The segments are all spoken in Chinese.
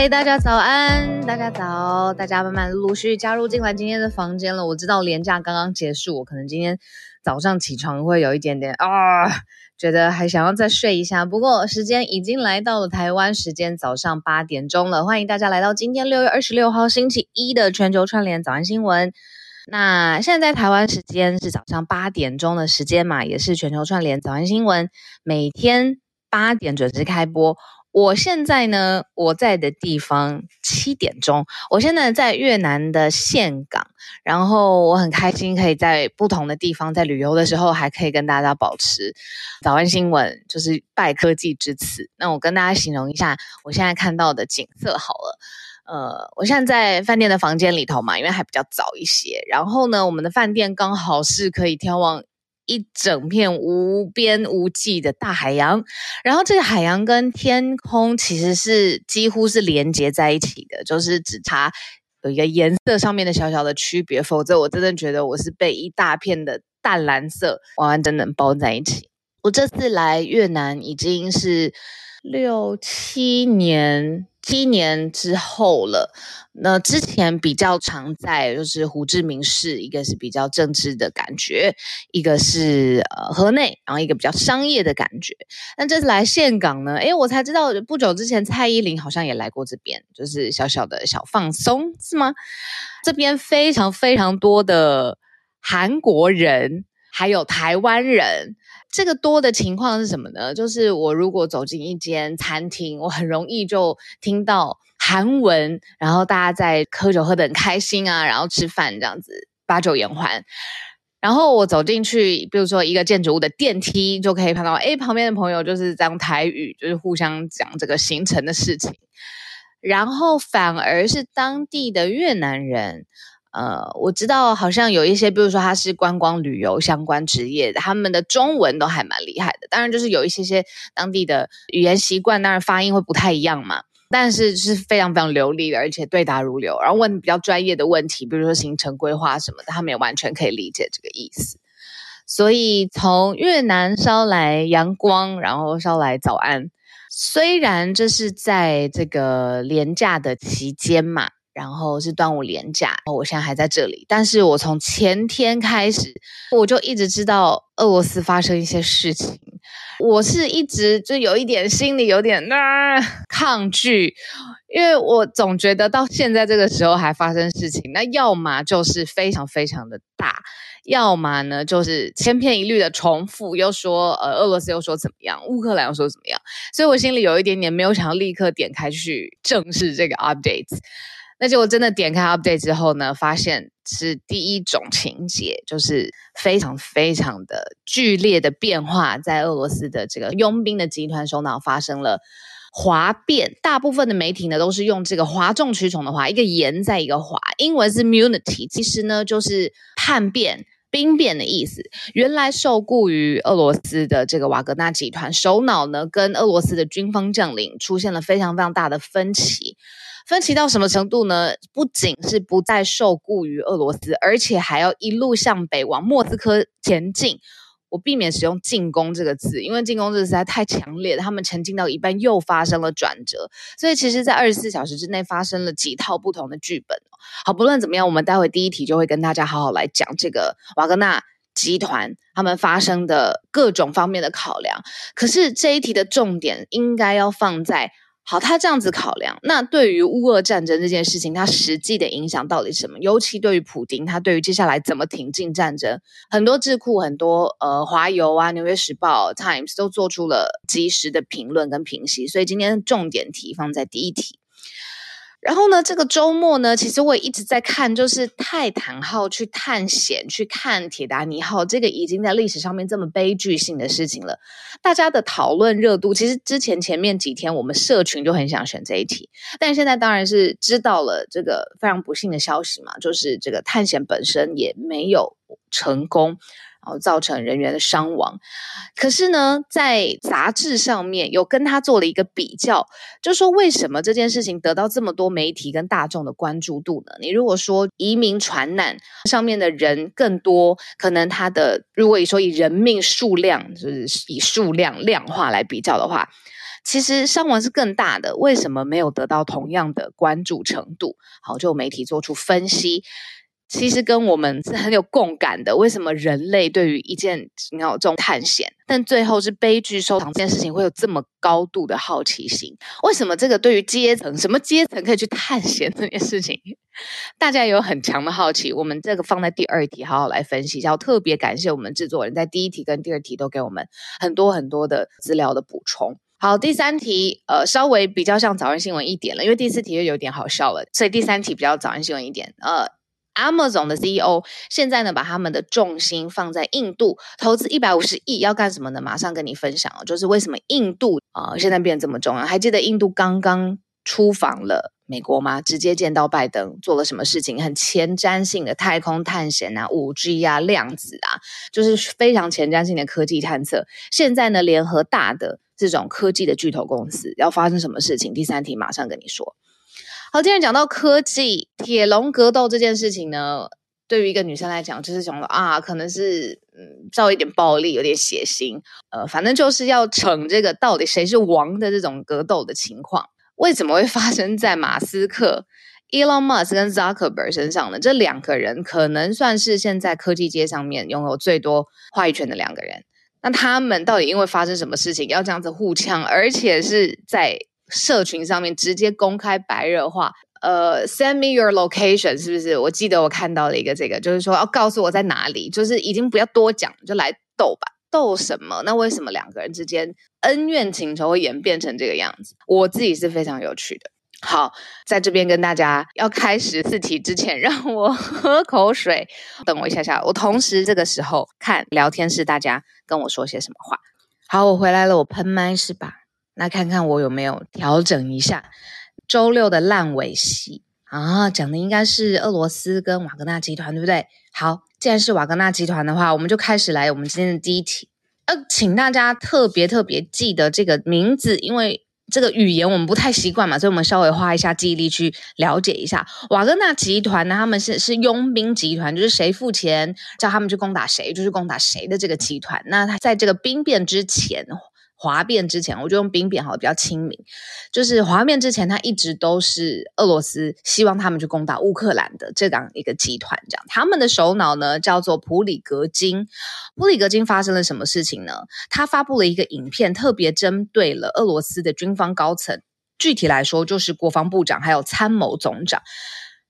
嗨，大家早安，大家早，大家慢慢陆续加入进来今天的房间了。我知道连假刚刚结束，我可能今天早上起床会有一点点啊，觉得还想要再睡一下。不过时间已经来到了台湾时间早上八点钟了，欢迎大家来到今天六月二十六号星期一的全球串联早安新闻。那现在在台湾时间是早上八点钟的时间嘛，也是全球串联早安新闻每天八点准时开播。我现在呢，我在的地方七点钟，我现在在越南的岘港，然后我很开心可以在不同的地方，在旅游的时候还可以跟大家保持早安新闻，就是拜科技之赐。那我跟大家形容一下我现在看到的景色好了。呃，我现在在饭店的房间里头嘛，因为还比较早一些。然后呢，我们的饭店刚好是可以眺望一整片无边无际的大海洋。然后这个海洋跟天空其实是几乎是连接在一起的，就是只差有一个颜色上面的小小的区别。否则，我真的觉得我是被一大片的淡蓝色完完整整包在一起。我这次来越南已经是六七年。七年之后了，那之前比较常在就是胡志明市，一个是比较政治的感觉，一个是呃河内，然后一个比较商业的感觉。那这次来岘港呢，诶，我才知道不久之前蔡依林好像也来过这边，就是小小的小放松是吗？这边非常非常多的韩国人，还有台湾人。这个多的情况是什么呢？就是我如果走进一间餐厅，我很容易就听到韩文，然后大家在喝酒喝得很开心啊，然后吃饭这样子把酒言欢。然后我走进去，比如说一个建筑物的电梯，就可以看到，诶，旁边的朋友就是这样台语，就是互相讲这个行程的事情。然后反而是当地的越南人。呃，我知道好像有一些，比如说他是观光旅游相关职业的，他们的中文都还蛮厉害的。当然，就是有一些些当地的语言习惯，当然发音会不太一样嘛。但是是非常非常流利的，而且对答如流。然后问比较专业的问题，比如说行程规划什么的，他们也完全可以理解这个意思。所以从越南捎来阳光，然后捎来早安。虽然这是在这个廉价的期间嘛。然后是端午连假，我现在还在这里。但是我从前天开始，我就一直知道俄罗斯发生一些事情。我是一直就有一点心里有点啊 抗拒，因为我总觉得到现在这个时候还发生事情，那要么就是非常非常的大，要么呢就是千篇一律的重复，又说呃俄罗斯又说怎么样，乌克兰又说怎么样，所以我心里有一点点没有想要立刻点开去正视这个 update。那结果真的点开 update 之后呢，发现是第一种情节，就是非常非常的剧烈的变化，在俄罗斯的这个佣兵的集团首脑发生了哗变。大部分的媒体呢都是用这个哗众取宠的哗，一个言在一个哗，英文是 mutiny，其实呢就是叛变、兵变的意思。原来受雇于俄罗斯的这个瓦格纳集团首脑呢，跟俄罗斯的军方将领出现了非常非常大的分歧。分歧到什么程度呢？不仅是不再受雇于俄罗斯，而且还要一路向北往莫斯科前进。我避免使用“进攻”这个字，因为“进攻”这个实在太强烈。他们前进到一半又发生了转折，所以其实，在二十四小时之内发生了几套不同的剧本。好，不论怎么样，我们待会第一题就会跟大家好好来讲这个瓦格纳集团他们发生的各种方面的考量。可是这一题的重点应该要放在。好，他这样子考量，那对于乌俄战争这件事情，它实际的影响到底什么？尤其对于普丁，他对于接下来怎么挺进战争，很多智库、很多呃华邮啊、纽约时报、Times 都做出了及时的评论跟评析。所以今天重点题放在第一题。然后呢，这个周末呢，其实我也一直在看，就是泰坦号去探险，去看铁达尼号，这个已经在历史上面这么悲剧性的事情了。大家的讨论热度，其实之前前面几天我们社群就很想选这一题，但现在当然是知道了这个非常不幸的消息嘛，就是这个探险本身也没有成功。造成人员的伤亡，可是呢，在杂志上面有跟他做了一个比较，就说为什么这件事情得到这么多媒体跟大众的关注度呢？你如果说移民传难上面的人更多，可能他的如果你说以人命数量，就是以数量量化来比较的话，其实伤亡是更大的。为什么没有得到同样的关注程度？好，就媒体做出分析。其实跟我们是很有共感的。为什么人类对于一件你要这种探险，但最后是悲剧收场这件事情会有这么高度的好奇心？为什么这个对于阶层，什么阶层可以去探险这件事情，大家有很强的好奇？我们这个放在第二题好好来分析一下。特别感谢我们制作人在第一题跟第二题都给我们很多很多的资料的补充。好，第三题呃稍微比较像早安新闻一点了，因为第四题又有点好笑了，所以第三题比较早安新闻一点呃。Amazon 的 CEO 现在呢，把他们的重心放在印度，投资一百五十亿，要干什么呢？马上跟你分享哦，就是为什么印度啊、现在变得这么重要？还记得印度刚刚出访了美国吗？直接见到拜登，做了什么事情？很前瞻性的太空探险啊，五 G 啊，量子啊，就是非常前瞻性的科技探测。现在呢，联合大的这种科技的巨头公司，要发生什么事情？第三题马上跟你说。好，今天讲到科技铁笼格斗这件事情呢，对于一个女生来讲，就是想了啊，可能是嗯，稍微有点暴力，有点血腥，呃，反正就是要逞这个到底谁是王的这种格斗的情况。为什么会发生在马斯克、Elon Musk 跟 Zuckerberg 身上呢？这两个人可能算是现在科技界上面拥有最多话语权的两个人。那他们到底因为发生什么事情要这样子互呛，而且是在？社群上面直接公开白热化，呃，send me your location，是不是？我记得我看到了一个这个，就是说要告诉我在哪里，就是已经不要多讲，就来斗吧，斗什么？那为什么两个人之间恩怨情仇会演变成这个样子？我自己是非常有趣的。好，在这边跟大家要开始四题之前，让我 喝口水，等我一下下。我同时这个时候看聊天室，大家跟我说些什么话。好，我回来了，我喷麦是吧？那看看我有没有调整一下周六的烂尾戏啊？讲的应该是俄罗斯跟瓦格纳集团，对不对？好，既然是瓦格纳集团的话，我们就开始来我们今天的第一题。呃，请大家特别特别记得这个名字，因为这个语言我们不太习惯嘛，所以我们稍微花一下记忆力去了解一下瓦格纳集团呢。他们是是佣兵集团，就是谁付钱叫他们去攻打谁，就是攻打谁的这个集团。那他在这个兵变之前。哗变之前，我就用兵变好了，比较亲民。就是哗变之前，他一直都是俄罗斯希望他们去攻打乌克兰的这样一个集团。这样，他们的首脑呢叫做普里格金。普里格金发生了什么事情呢？他发布了一个影片，特别针对了俄罗斯的军方高层。具体来说，就是国防部长还有参谋总长。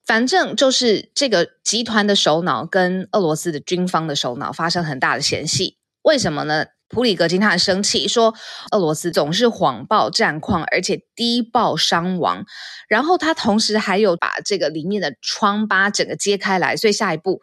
反正就是这个集团的首脑跟俄罗斯的军方的首脑发生很大的嫌隙。为什么呢？普里格金他很生气，说俄罗斯总是谎报战况，而且低报伤亡。然后他同时还有把这个里面的疮疤整个揭开来，所以下一步。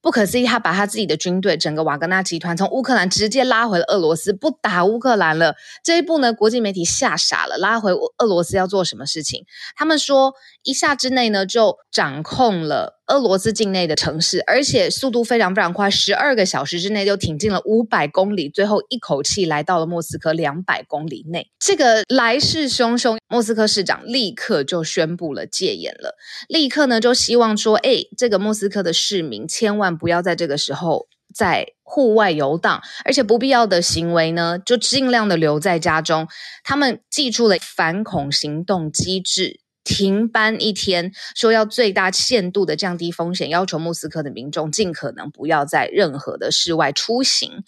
不可思议，他把他自己的军队，整个瓦格纳集团从乌克兰直接拉回了俄罗斯，不打乌克兰了。这一步呢，国际媒体吓傻了。拉回俄罗斯要做什么事情？他们说，一下之内呢，就掌控了俄罗斯境内的城市，而且速度非常非常快，十二个小时之内就挺进了五百公里，最后一口气来到了莫斯科两百公里内。这个来势汹汹，莫斯科市长立刻就宣布了戒严了，立刻呢就希望说，哎，这个莫斯科的市民千万。不要在这个时候在户外游荡，而且不必要的行为呢，就尽量的留在家中。他们记住了反恐行动机制，停班一天，说要最大限度的降低风险，要求莫斯科的民众尽可能不要在任何的室外出行。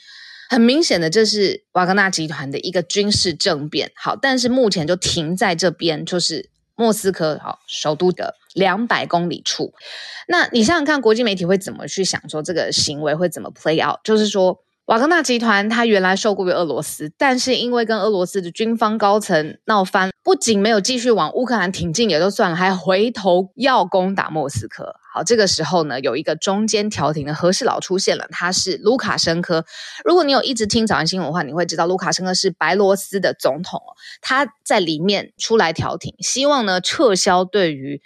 很明显的，这是瓦格纳集团的一个军事政变。好，但是目前就停在这边，就是莫斯科好首都的。两百公里处，那你想想看，国际媒体会怎么去想说这个行为会怎么 play out？就是说，瓦格纳集团它原来受雇于俄罗斯，但是因为跟俄罗斯的军方高层闹翻，不仅没有继续往乌克兰挺进也就算了，还回头要攻打莫斯科。好，这个时候呢，有一个中间调停的和事佬出现了，他是卢卡申科。如果你有一直听早安新闻的话，你会知道卢卡申科是白罗斯的总统，他在里面出来调停，希望呢撤销对于。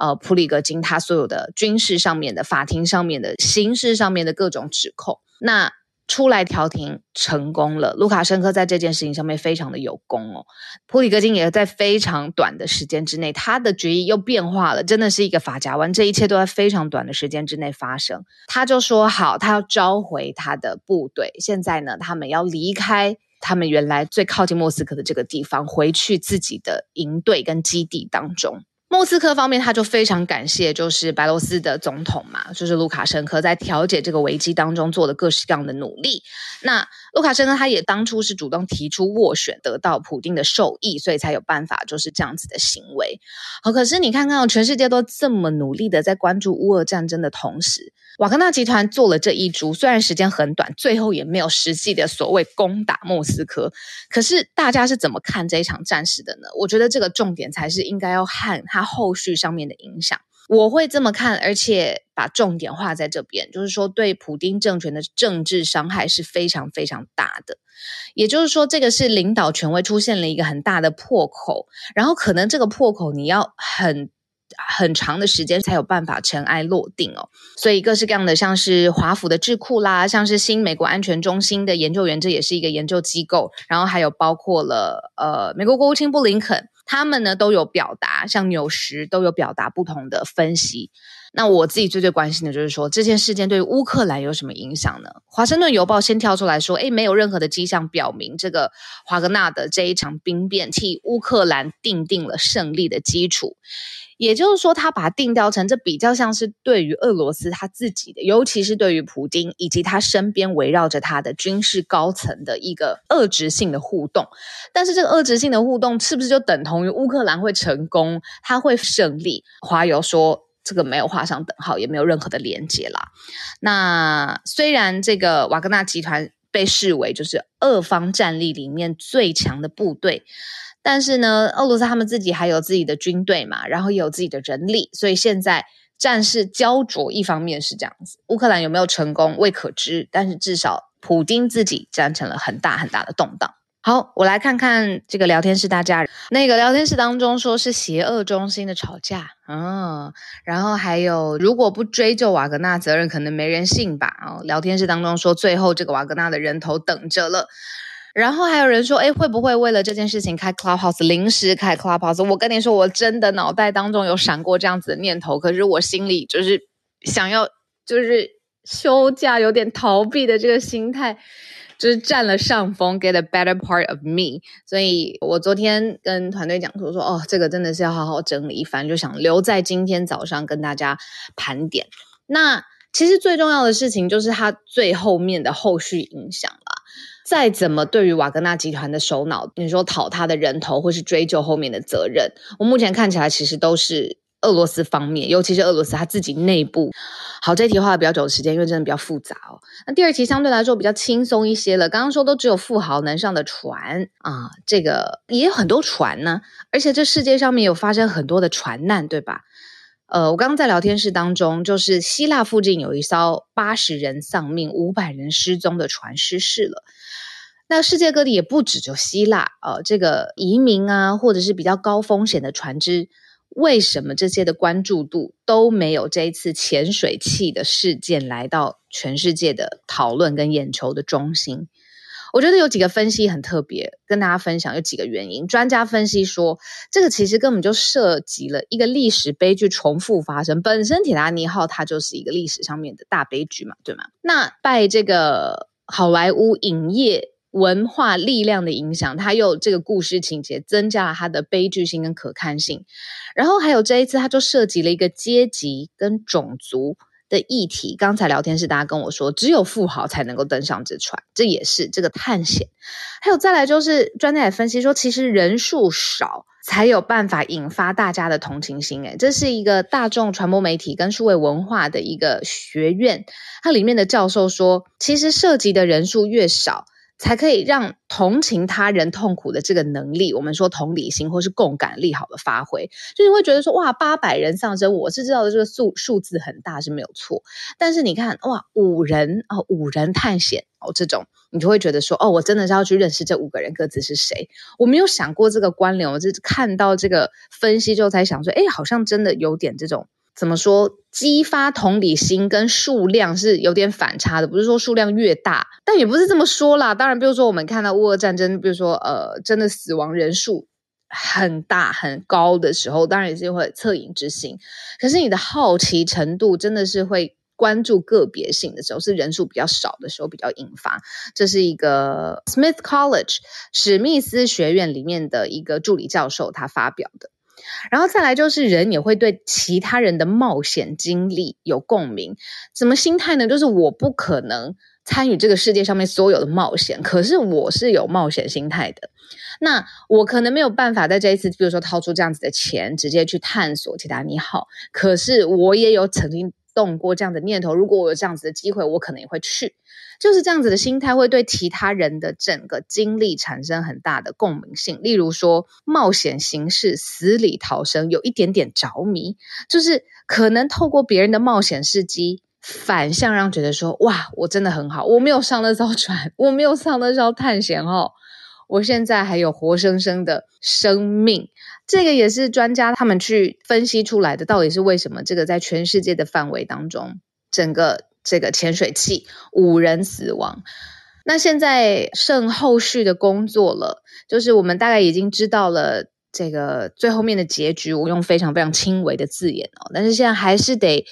呃普里格金他所有的军事上面的、法庭上面的、刑事上面的各种指控。那出来调停成功了，卢卡申科在这件事情上面非常的有功哦。普里戈金也在非常短的时间之内，他的决议又变化了，真的是一个发夹弯，这一切都在非常短的时间之内发生。他就说好，他要召回他的部队，现在呢，他们要离开他们原来最靠近莫斯科的这个地方，回去自己的营队跟基地当中。莫斯科方面，他就非常感谢，就是白罗斯的总统嘛，就是卢卡申科在调解这个危机当中做的各式各样的努力。那卢卡申科他也当初是主动提出斡旋，得到普丁的授意，所以才有办法就是这样子的行为。好，可是你看看，全世界都这么努力的在关注乌俄战争的同时，瓦格纳集团做了这一株，虽然时间很短，最后也没有实际的所谓攻打莫斯科。可是大家是怎么看这一场战事的呢？我觉得这个重点才是应该要看它后续上面的影响。我会这么看，而且把重点画在这边，就是说对普丁政权的政治伤害是非常非常大的。也就是说，这个是领导权威出现了一个很大的破口，然后可能这个破口你要很。很长的时间才有办法尘埃落定哦，所以各式各样的，像是华府的智库啦，像是新美国安全中心的研究员，这也是一个研究机构，然后还有包括了呃美国国务卿布林肯，他们呢都有表达，像纽时都有表达不同的分析。那我自己最最关心的就是说，这件事件对乌克兰有什么影响呢？华盛顿邮报先跳出来说，诶，没有任何的迹象表明这个华格纳的这一场兵变替乌克兰奠定了胜利的基础。也就是说，他把它定调成这比较像是对于俄罗斯他自己的，尤其是对于普京以及他身边围绕着他的军事高层的一个遏制性的互动。但是，这个遏制性的互动是不是就等同于乌克兰会成功，他会胜利？华邮说这个没有画上等号，也没有任何的连接啦。那虽然这个瓦格纳集团被视为就是俄方战力里面最强的部队。但是呢，俄罗斯他们自己还有自己的军队嘛，然后也有自己的人力，所以现在战事焦灼。一方面是这样子，乌克兰有没有成功未可知，但是至少普丁自己造成了很大很大的动荡。好，我来看看这个聊天室大家，那个聊天室当中说是邪恶中心的吵架，嗯，然后还有如果不追究瓦格纳责任，可能没人信吧。哦，聊天室当中说最后这个瓦格纳的人头等着了。然后还有人说，哎，会不会为了这件事情开 Clubhouse，临时开 Clubhouse？我跟你说，我真的脑袋当中有闪过这样子的念头，可是我心里就是想要，就是休假，有点逃避的这个心态，就是占了上风，get a better part of me。所以我昨天跟团队讲说，说哦，这个真的是要好好整理一番，就想留在今天早上跟大家盘点。那其实最重要的事情就是它最后面的后续影响了。再怎么对于瓦格纳集团的首脑，你说讨他的人头，或是追究后面的责任，我目前看起来其实都是俄罗斯方面，尤其是俄罗斯他自己内部。好，这题花了比较久的时间，因为真的比较复杂哦。那第二题相对来说比较轻松一些了。刚刚说都只有富豪能上的船啊，这个也有很多船呢，而且这世界上面有发生很多的船难，对吧？呃，我刚刚在聊天室当中，就是希腊附近有一艘八十人丧命、五百人失踪的船失事了。那世界各地也不止就希腊，呃，这个移民啊，或者是比较高风险的船只，为什么这些的关注度都没有这一次潜水器的事件来到全世界的讨论跟眼球的中心？我觉得有几个分析很特别，跟大家分享有几个原因。专家分析说，这个其实根本就涉及了一个历史悲剧重复发生。本身铁达尼号它就是一个历史上面的大悲剧嘛，对吗？那拜这个好莱坞影业文化力量的影响，它又这个故事情节增加了它的悲剧性跟可看性。然后还有这一次，它就涉及了一个阶级跟种族。的议题，刚才聊天室大家跟我说，只有富豪才能够登上这船，这也是这个探险。还有再来就是专家也分析说，其实人数少才有办法引发大家的同情心。诶，这是一个大众传播媒体跟数位文化的一个学院，它里面的教授说，其实涉及的人数越少，才可以让同情他人痛苦的这个能力，我们说同理心或是共感力好的发挥，就是会觉得说哇，八百人丧生，我是知道的这个数数字很大是没有错，但是你看哇，五人哦，五人探险哦，这种你就会觉得说哦，我真的是要去认识这五个人各自是谁，我没有想过这个关联，我就是看到这个分析之后才想说，哎，好像真的有点这种。怎么说？激发同理心跟数量是有点反差的，不是说数量越大，但也不是这么说啦。当然，比如说我们看到乌俄战争，比如说呃，真的死亡人数很大很高的时候，当然也是会恻隐之心。可是你的好奇程度真的是会关注个别性的时候，是人数比较少的时候比较引发。这是一个 Smith College 史密斯学院里面的一个助理教授他发表的。然后再来就是人也会对其他人的冒险经历有共鸣，什么心态呢？就是我不可能参与这个世界上面所有的冒险，可是我是有冒险心态的。那我可能没有办法在这一次，比如说掏出这样子的钱，直接去探索铁达尼好，可是我也有曾经动过这样的念头，如果我有这样子的机会，我可能也会去。就是这样子的心态，会对其他人的整个经历产生很大的共鸣性。例如说，冒险行事、死里逃生，有一点点着迷，就是可能透过别人的冒险事迹，反向让觉得说：哇，我真的很好，我没有上那艘船，我没有上那艘探险哦，我现在还有活生生的生命。这个也是专家他们去分析出来的，到底是为什么？这个在全世界的范围当中，整个。这个潜水器五人死亡，那现在剩后续的工作了，就是我们大概已经知道了这个最后面的结局，我用非常非常轻微的字眼哦，但是现在还是得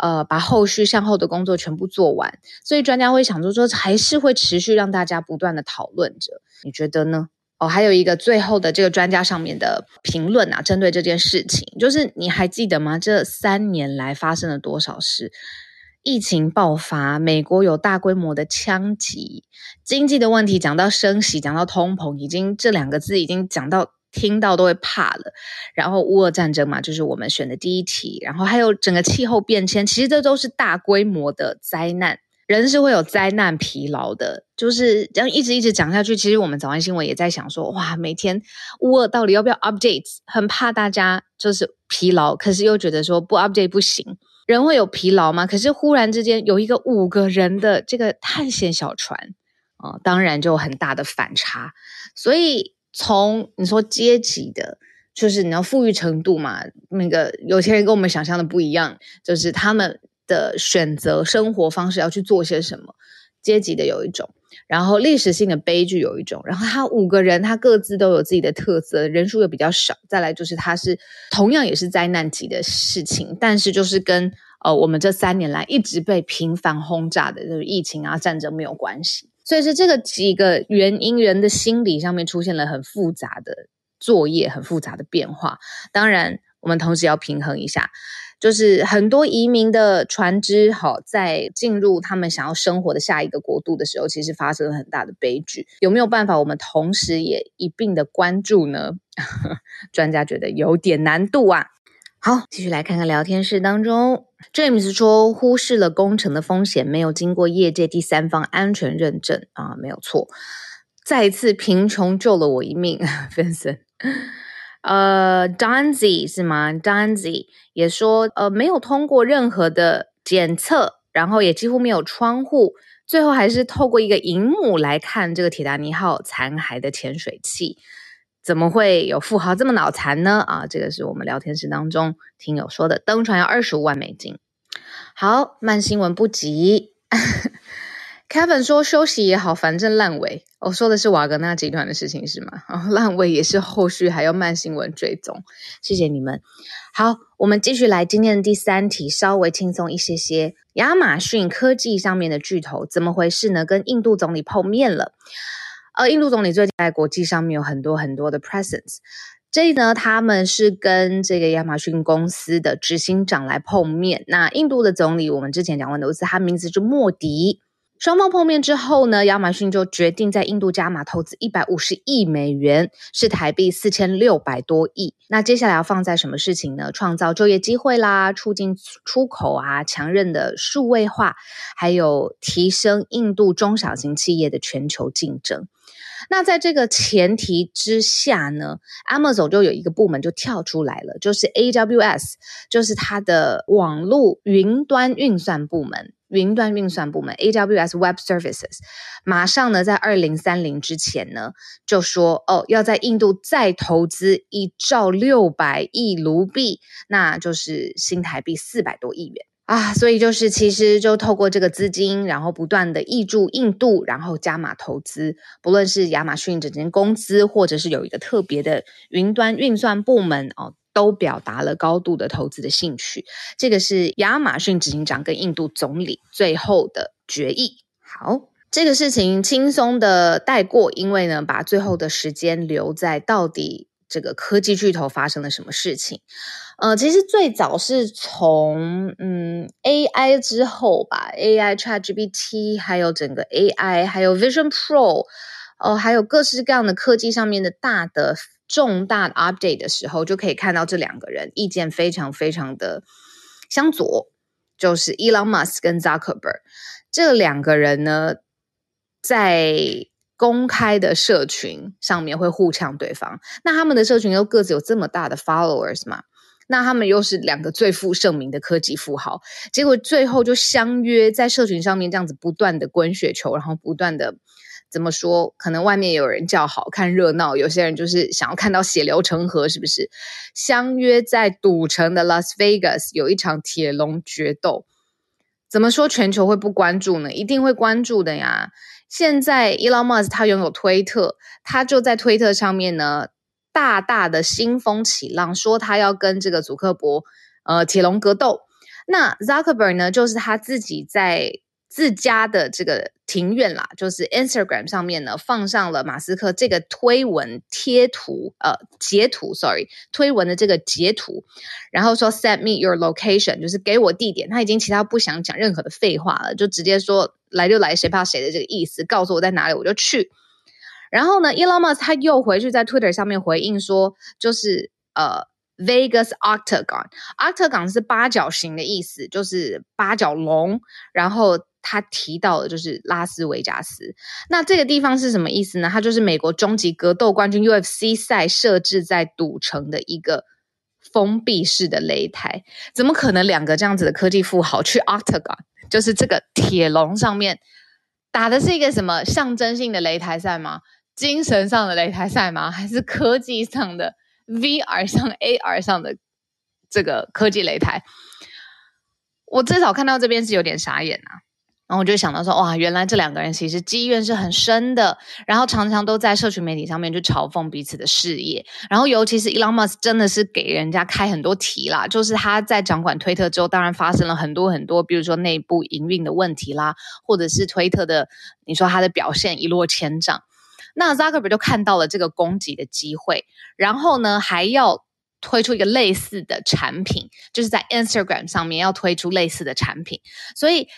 呃把后续善后的工作全部做完，所以专家会想说说还是会持续让大家不断的讨论着，你觉得呢？哦，还有一个最后的这个专家上面的评论啊，针对这件事情，就是你还记得吗？这三年来发生了多少事？疫情爆发，美国有大规模的枪击，经济的问题讲到升息，讲到通膨，已经这两个字已经讲到听到都会怕了。然后乌俄战争嘛，就是我们选的第一题。然后还有整个气候变迁，其实这都是大规模的灾难，人是会有灾难疲劳的。就是这样一直一直讲下去，其实我们早安新闻也在想说，哇，每天乌俄到底要不要 update？很怕大家就是疲劳，可是又觉得说不 update 不行。人会有疲劳吗？可是忽然之间有一个五个人的这个探险小船啊、当然就有很大的反差。所以从你说阶级的，就是你要富裕程度嘛，那个有钱人跟我们想象的不一样，就是他们的选择生活方式要去做些什么，阶级的有一种。然后历史性的悲剧有一种，然后他五个人，他各自都有自己的特色，人数又比较少。再来就是他是同样也是灾难级的事情，但是就是跟呃我们这三年来一直被频繁轰炸的就是疫情啊战争没有关系。所以是这个几个原因，人的心理上面出现了很复杂的作业，很复杂的变化。当然，我们同时要平衡一下。就是很多移民的船只，好，在进入他们想要生活的下一个国度的时候，其实发生了很大的悲剧。有没有办法，我们同时也一并的关注呢？专家觉得有点难度啊。好，继续来看看聊天室当中，James 说忽视了工程的风险，没有经过业界第三方安全认证啊，没有错。再一次贫穷救了我一命，Vincent。呃，Donzy 是吗？Donzy 也说，呃，没有通过任何的检测，然后也几乎没有窗户，最后还是透过一个荧幕来看这个铁达尼号残骸的潜水器，怎么会有富豪这么脑残呢？啊，这个是我们聊天室当中听友说的，登船要二十五万美金。好，慢新闻不急。Kevin 说：“休息也好，反正烂尾。我、哦、说的是瓦格纳集团的事情是吗？哦、烂尾也是后续还要慢新闻追踪。谢谢你们。好，我们继续来今天的第三题，稍微轻松一些些。亚马逊科技上面的巨头怎么回事呢？跟印度总理碰面了。呃，印度总理最近在国际上面有很多很多的 presence。这呢，他们是跟这个亚马逊公司的执行长来碰面。那印度的总理，我们之前讲过的，是他名字是莫迪。”双方碰面之后呢，亚马逊就决定在印度加码投资一百五十亿美元，是台币四千六百多亿。那接下来要放在什么事情呢？创造就业机会啦，促进出口啊，强韧的数位化，还有提升印度中小型企业的全球竞争。那在这个前提之下呢，Amazon 就有一个部门就跳出来了，就是 AWS，就是它的网络云端运算部门。云端运算部门 AWS Web Services，马上呢，在二零三零之前呢，就说哦，要在印度再投资一兆六百亿卢币，那就是新台币四百多亿元啊。所以就是其实就透过这个资金，然后不断的挹注印度，然后加码投资，不论是亚马逊整间公司，或者是有一个特别的云端运算部门哦。都表达了高度的投资的兴趣，这个是亚马逊执行长跟印度总理最后的决议。好，这个事情轻松的带过，因为呢，把最后的时间留在到底这个科技巨头发生了什么事情。呃，其实最早是从嗯 AI 之后吧，AI ChatGPT，还有整个 AI，还有 Vision Pro，哦、还有各式各样的科技上面的大的。重大 update 的时候，就可以看到这两个人意见非常非常的相左，就是 Elon Musk 跟 Zuckerberg 这两个人呢，在公开的社群上面会互呛对方。那他们的社群又各自有这么大的 followers 嘛？那他们又是两个最负盛名的科技富豪，结果最后就相约在社群上面这样子不断的滚雪球，然后不断的。怎么说？可能外面有人叫好看热闹，有些人就是想要看到血流成河，是不是？相约在赌城的 Las Vegas 有一场铁笼决斗。怎么说全球会不关注呢？一定会关注的呀！现在 Elon Musk 他拥有推特，他就在推特上面呢，大大的兴风起浪，说他要跟这个祖克伯呃铁笼格斗。那 Zuckerberg 呢，就是他自己在。自家的这个庭院啦，就是 Instagram 上面呢，放上了马斯克这个推文贴图，呃，截图，sorry，推文的这个截图，然后说 Send me your location，就是给我地点。他已经其他不想讲任何的废话了，就直接说来就来，谁怕谁的这个意思，告诉我在哪里我就去。然后呢，Elon Musk 他又回去在 Twitter 上面回应说，就是呃。Vegas Octagon，Octagon 是八角形的意思，就是八角龙。然后他提到的就是拉斯维加斯。那这个地方是什么意思呢？它就是美国终极格斗冠军 UFC 赛设置在赌城的一个封闭式的擂台。怎么可能两个这样子的科技富豪去 Octagon，就是这个铁笼上面打的是一个什么象征性的擂台赛吗？精神上的擂台赛吗？还是科技上的？VR 上 AR 上的这个科技擂台，我至少看到这边是有点傻眼啊。然后我就想到说，哇，原来这两个人其实积怨是很深的，然后常常都在社群媒体上面去嘲讽彼此的事业。然后尤其是 Elon Musk 真的是给人家开很多题啦，就是他在掌管推特之后，当然发生了很多很多，比如说内部营运的问题啦，或者是推特的，你说他的表现一落千丈。那 Zuckerberg 就看到了这个攻击的机会，然后呢，还要推出一个类似的产品，就是在 Instagram 上面要推出类似的产品，所以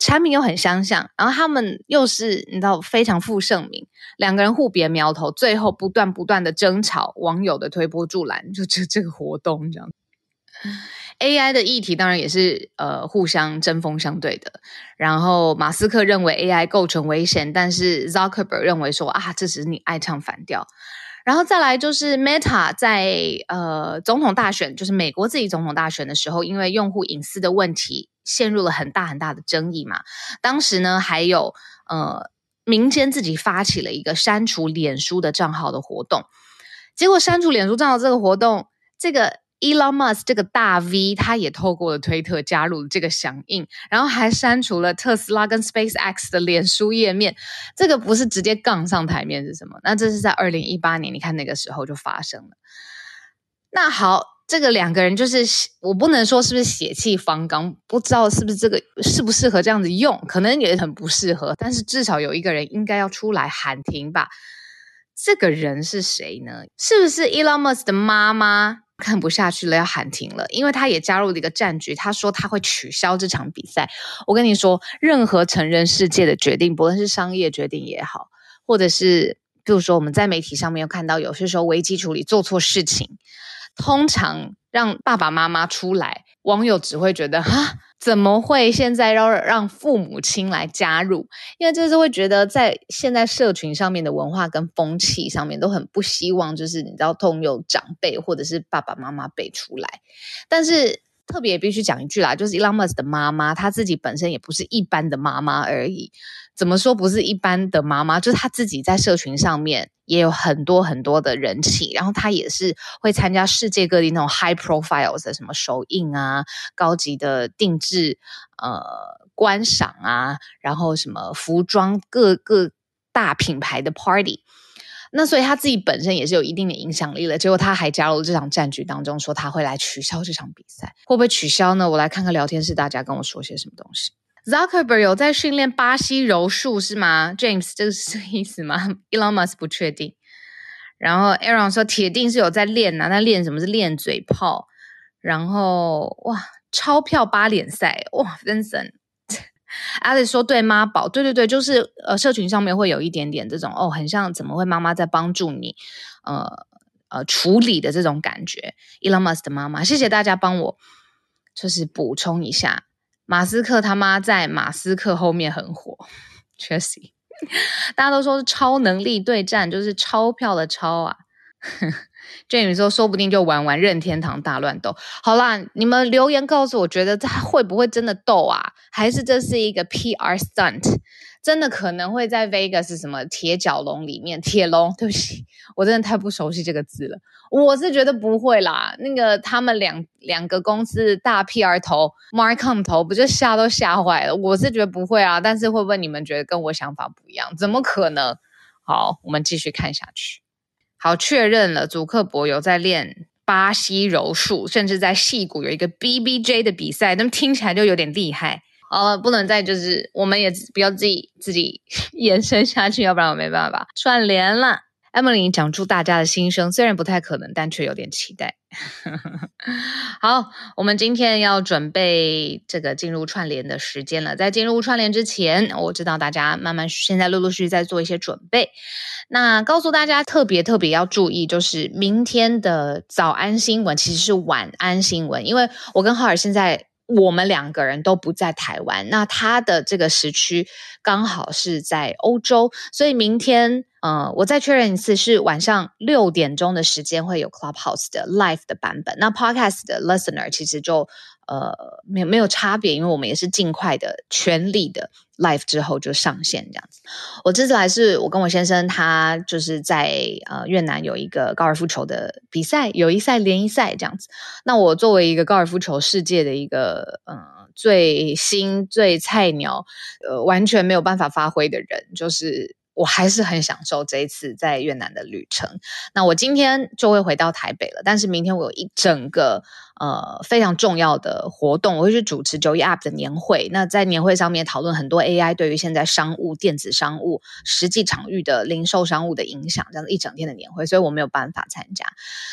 产品又很相像，然后他们又是你知道非常负盛名，两个人互别苗头，最后不断不断的争吵，网友的推波助澜，就这这个活动这样。AI 的议题当然也是呃互相针锋相对的，然后马斯克认为 AI 构成危险，但是 Zuckerberg 认为说啊，这只是你爱唱反调，然后再来就是 Meta 在呃总统大选，就是美国自己总统大选的时候，因为用户隐私的问题陷入了很大很大的争议嘛，当时呢还有呃民间自己发起了一个删除脸书的账号的活动，结果删除脸书账号这个活动这个。Elon Musk 这个大 V，他也透过了推特加入了这个响应，然后还删除了特斯拉跟 SpaceX 的脸书页面。这个不是直接杠上台面是什么？那这是在二零一八年，你看那个时候就发生了。那好，这个两个人就是我不能说是不是血气方刚，不知道是不是这个适不适合这样子用，可能也很不适合。但是至少有一个人应该要出来喊停吧。这个人是谁呢？是不是 Elon Musk 的妈妈？看不下去了，要喊停了，因为他也加入了一个战局。他说他会取消这场比赛。我跟你说，任何成人世界的决定，不论是商业决定也好，或者是比如说我们在媒体上面有看到，有些时候危机处理做错事情，通常让爸爸妈妈出来，网友只会觉得哈。怎么会现在要让父母亲来加入？因为就是会觉得在现在社群上面的文化跟风气上面都很不希望，就是你知道，通有长辈或者是爸爸妈妈辈出来。但是特别必须讲一句啦，就是 Elon Musk 的妈妈，她自己本身也不是一般的妈妈而已。怎么说不是一般的妈妈？就是她自己在社群上面也有很多很多的人气，然后她也是会参加世界各地那种 high profiles 的什么首映啊、高级的定制呃观赏啊，然后什么服装各个大品牌的 party。那所以她自己本身也是有一定的影响力了。结果她还加入这场战局当中，说她会来取消这场比赛，会不会取消呢？我来看看聊天室大家跟我说些什么东西。Zuckerberg 有在训练巴西柔术是吗？James，这个是这个意思吗？Elon Musk 不确定。然后 Aaron 说铁定是有在练呐、啊，那练什么是练嘴炮？然后哇，钞票八连赛哇，Vincent，Alice 说对妈宝，对对对，就是呃，社群上面会有一点点这种哦，很像怎么会妈妈在帮助你呃呃处理的这种感觉。Elon Musk 的妈妈，谢谢大家帮我就是补充一下。马斯克他妈在马斯克后面很火，确实，大家都说是超能力对战，就是钞票的钞啊。这你说说不定就玩玩任天堂大乱斗。好啦，你们留言告诉我，觉得他会不会真的斗啊？还是这是一个 PR stunt？真的可能会在 Vegas 什么铁角龙里面，铁龙，对不起，我真的太不熟悉这个字了。我是觉得不会啦，那个他们两两个公司大 PR 头，Marcom 头，不就吓都吓坏了。我是觉得不会啊，但是会不会你们觉得跟我想法不一样？怎么可能？好，我们继续看下去。好，确认了，祖克伯有在练巴西柔术，甚至在戏谷有一个 BBJ 的比赛，那么听起来就有点厉害。呃，不能再就是，我们也不要自己自己 延伸下去，要不然我没办法串联了。Emily 讲出大家的心声，虽然不太可能，但却有点期待。好，我们今天要准备这个进入串联的时间了。在进入串联之前，我知道大家慢慢现在陆陆续续在做一些准备。那告诉大家特别特别要注意，就是明天的早安新闻其实是晚安新闻，因为我跟浩尔现在。我们两个人都不在台湾，那他的这个时区刚好是在欧洲，所以明天，呃，我再确认一次，是晚上六点钟的时间会有 Clubhouse 的 Live 的版本。那 Podcast 的 Listener 其实就呃没有没有差别，因为我们也是尽快的、全力的。Live 之后就上线这样子。我这次来是我跟我先生，他就是在呃越南有一个高尔夫球的比赛，友谊赛、联谊赛这样子。那我作为一个高尔夫球世界的一个嗯、呃、最新最菜鸟，呃完全没有办法发挥的人，就是。我还是很享受这一次在越南的旅程。那我今天就会回到台北了，但是明天我有一整个呃非常重要的活动，我会去主持九一 App 的年会。那在年会上面讨论很多 AI 对于现在商务、电子商务、实际场域的零售商务的影响，这样一整天的年会，所以我没有办法参加。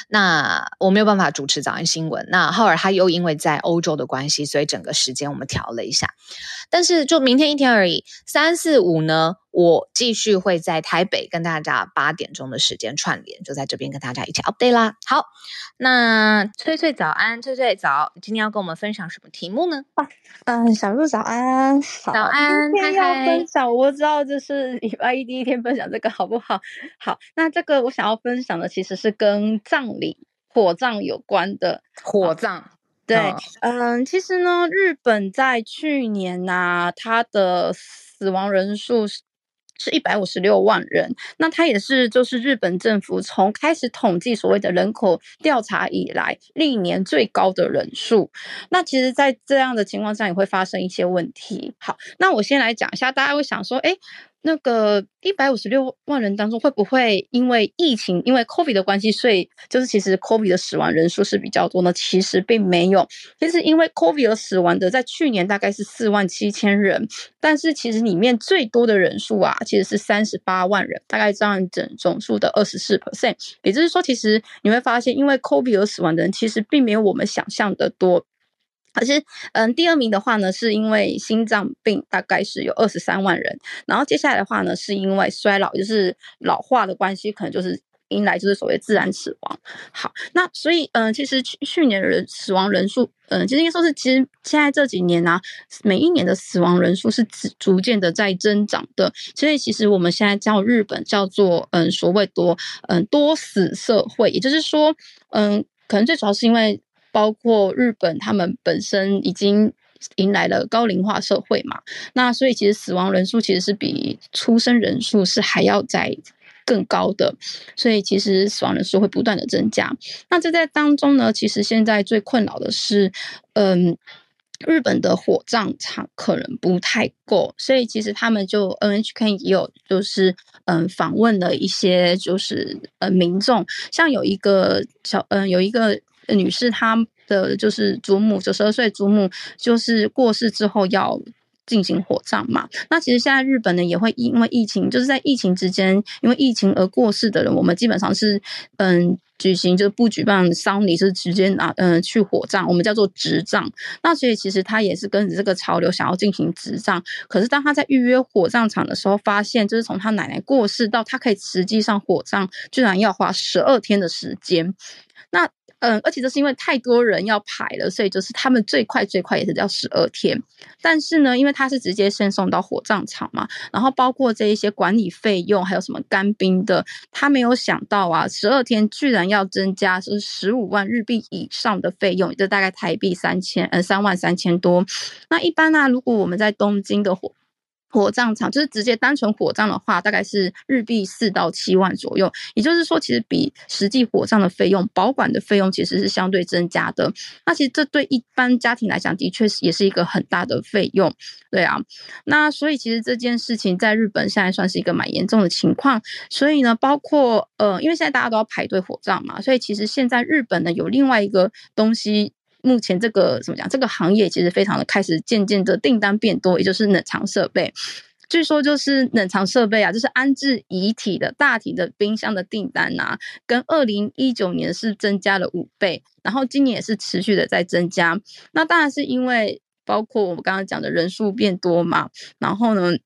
那我没有办法主持早安新闻。那浩尔他又因为在欧洲的关系，所以整个时间我们调了一下。但是就明天一天而已，三四五呢？我继续会在台北跟大家八点钟的时间串联，就在这边跟大家一起 update 啦。好，那翠翠早安，翠翠早，今天要跟我们分享什么题目呢？啊，嗯，小鹿早安，早安，今天要分享，我知道这是礼拜一第一天分享这个好不好？好，那这个我想要分享的其实是跟葬礼、火葬有关的火葬。对，嗯，其实呢，日本在去年呐、啊，它的死亡人数是。一百五十六万人，那它也是就是日本政府从开始统计所谓的人口调查以来历年最高的人数。那其实，在这样的情况下，也会发生一些问题。好，那我先来讲一下，大家会想说，诶，那个一百五十六万人当中，会不会因为疫情，因为 COVID 的关系，所以就是其实 COVID 的死亡人数是比较多呢？其实并没有，其实因为 COVID 而死亡的，在去年大概是四万七千人，但是其实里面最多的人数啊，其实是三十八万人，大概占整总数的二十四 percent。也就是说，其实你会发现，因为 COVID 而死亡的人，其实并没有我们想象的多。可是，嗯，第二名的话呢，是因为心脏病，大概是有二十三万人。然后接下来的话呢，是因为衰老，就是老化的关系，可能就是迎来就是所谓自然死亡。好，那所以，嗯，其实去去年人死亡人数，嗯，其实应该说是，其实现在这几年呢、每一年的死亡人数是逐渐的在增长的。所以，其实我们现在叫日本叫做，嗯，所谓多，嗯，多死社会，也就是说，嗯，可能最主要是因为。包括日本，他们本身已经迎来了高龄化社会嘛，那所以其实死亡人数其实是比出生人数是还要在更高的，所以其实死亡人数会不断的增加。那这在当中呢，其实现在最困扰的是，嗯，日本的火葬场可能不太够，所以其实他们就 NHK 也有就是嗯访问了一些就是呃民众，像有一个小嗯有一个。女士，她的就是祖母，九十二岁祖母，就是过世之后要进行火葬嘛。那其实现在日本呢，也会因为疫情，就是在疫情之间，因为疫情而过世的人，我们基本上是嗯举行就是不举办丧礼，是直接拿嗯去火葬，我们叫做执葬。那所以其实他也是跟着这个潮流想要进行执葬。可是当他在预约火葬场的时候，发现就是从他奶奶过世到他可以实际上火葬，居然要花十二天的时间。嗯，而且这是因为太多人要排了，所以就是他们最快最快也是要十二天。但是呢，因为他是直接先送到火葬场嘛，然后包括这一些管理费用，还有什么干冰的，他没有想到啊，十二天居然要增加是十五万日币以上的费用，就大概台币三千呃三万三千多。那一般呢、啊，如果我们在东京的火火葬场就是直接单纯火葬的话，大概是日币四到七万左右。也就是说，其实比实际火葬的费用、保管的费用其实是相对增加的。那其实这对一般家庭来讲，的确是也是一个很大的费用。对啊，那所以其实这件事情在日本现在算是一个蛮严重的情况。所以呢，包括呃，因为现在大家都要排队火葬嘛，所以其实现在日本呢有另外一个东西。目前这个怎么讲？这个行业其实非常的开始渐渐的订单变多，也就是冷藏设备。据说就是冷藏设备啊，就是安置遗体的大体的冰箱的订单啊，跟二零一九年是增加了五倍，然后今年也是持续的在增加。那当然是因为包括我们刚刚讲的人数变多嘛，然后呢。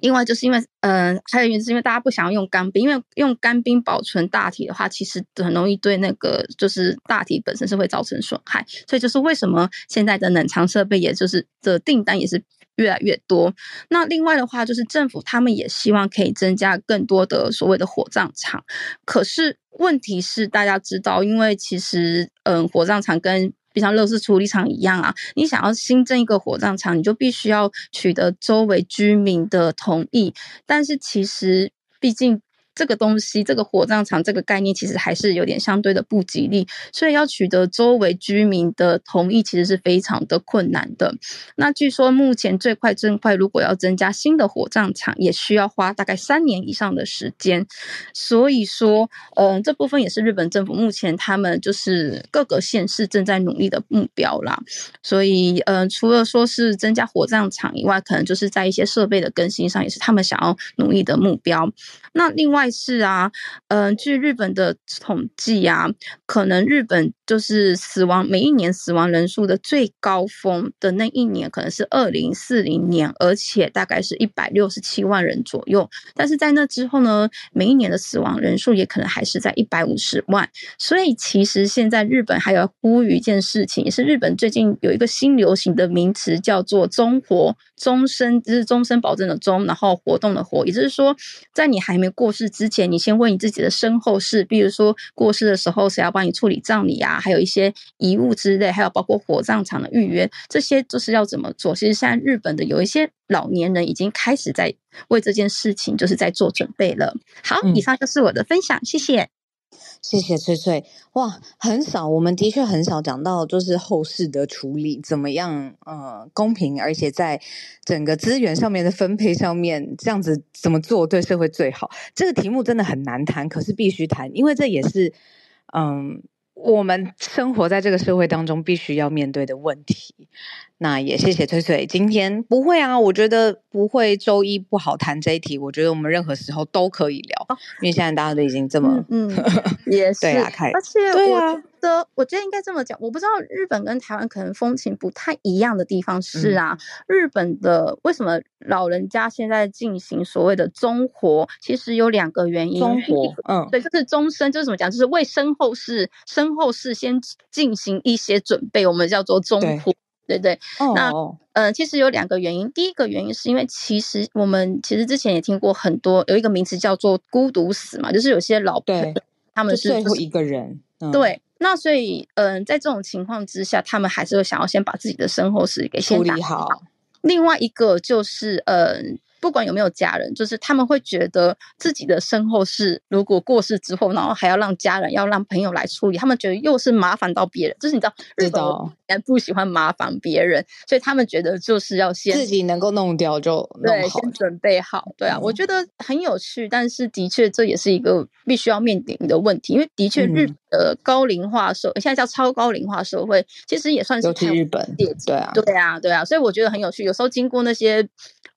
另外就是因为，嗯、还有原因是因为大家不想要用干冰，因为用干冰保存大体的话，其实很容易对那个就是大体本身是会造成损害，所以就是为什么现在的冷藏设备，也就是的订单也是越来越多。那另外的话，就是政府他们也希望可以增加更多的所谓的火葬场，可是问题是大家知道，因为其实，嗯、火葬场跟比如像垃圾处理厂一样啊，你想要新增一个火葬场，你就必须要取得周围居民的同意。但是其实，毕竟。这个东西，这个火葬场这个概念其实还是有点相对的不吉利，所以要取得周围居民的同意，其实是非常的困难的。那据说目前最快最快，如果要增加新的火葬场，也需要花大概三年以上的时间。所以说，嗯、这部分也是日本政府目前他们就是各个县市正在努力的目标啦。所以，嗯、除了说是增加火葬场以外，可能就是在一些设备的更新上，也是他们想要努力的目标。那另外。是啊，嗯、据日本的统计啊，可能日本就是死亡每一年死亡人数的最高峰的那一年，可能是二零四零年，而且大概是一百六十七万人左右。但是在那之后呢，每一年的死亡人数也可能还是在一百五十万。所以其实现在日本还有呼吁一件事情，也是日本最近有一个新流行的名词，叫做“终活”，终身就是终身保证的终，然后活动的活，也就是说，在你还没过世之前，你先问你自己的身后事，比如说过世的时候谁要帮你处理葬礼啊，还有一些遗物之类，还有包括火葬场的预约，这些就是要怎么做？其实现在日本的有一些老年人已经开始在为这件事情就是在做准备了。好，以上就是我的分享，谢谢。谢谢翠翠。哇，很少，我们的确很少讲到，就是后事的处理怎么样，呃，公平，而且在整个资源上面的分配上面，这样子怎么做对社会最好？这个题目真的很难谈，可是必须谈，因为这也是，嗯。我们生活在这个社会当中，必须要面对的问题。那也谢谢翠翠，今天不会啊，我觉得不会。周一不好谈这一题，我觉得我们任何时候都可以聊，哦、因为现在大家都已经这么，嗯，嗯 也是，对啊，而且我觉得，我觉得应该这么讲，我不知道日本跟台湾可能风情不太一样的地方是啊，嗯、日本的为什么老人家现在进行所谓的中活，其实有两个原因。中活，嗯，对，就是终身，就是怎么讲，就是为身后事，身后事先进行一些准备，我们叫做中活。对对，哦、那呃，其实有两个原因。第一个原因是因为其实我们其实之前也听过很多，有一个名词叫做孤独死嘛，就是有些老对他们是最后一个人。嗯、对，那所以嗯、呃，在这种情况之下，他们还是会想要先把自己的身后事给先处理好。另外一个就是嗯。呃不管有没有家人，就是他们会觉得自己的身后事，如果过世之后，然后还要让家人、要让朋友来处理，他们觉得又是麻烦到别人。就是你知道，日本人不喜欢麻烦别人，所以他们觉得就是要先自己能够弄掉就弄好，对，先准备好。对啊，嗯、我觉得很有趣，但是的确这也是一个必须要面临的问题，因为的确日本的高龄化社，嗯、现在叫超高龄化社会，其实也算是日本对啊，对啊，对啊，所以我觉得很有趣。有时候经过那些。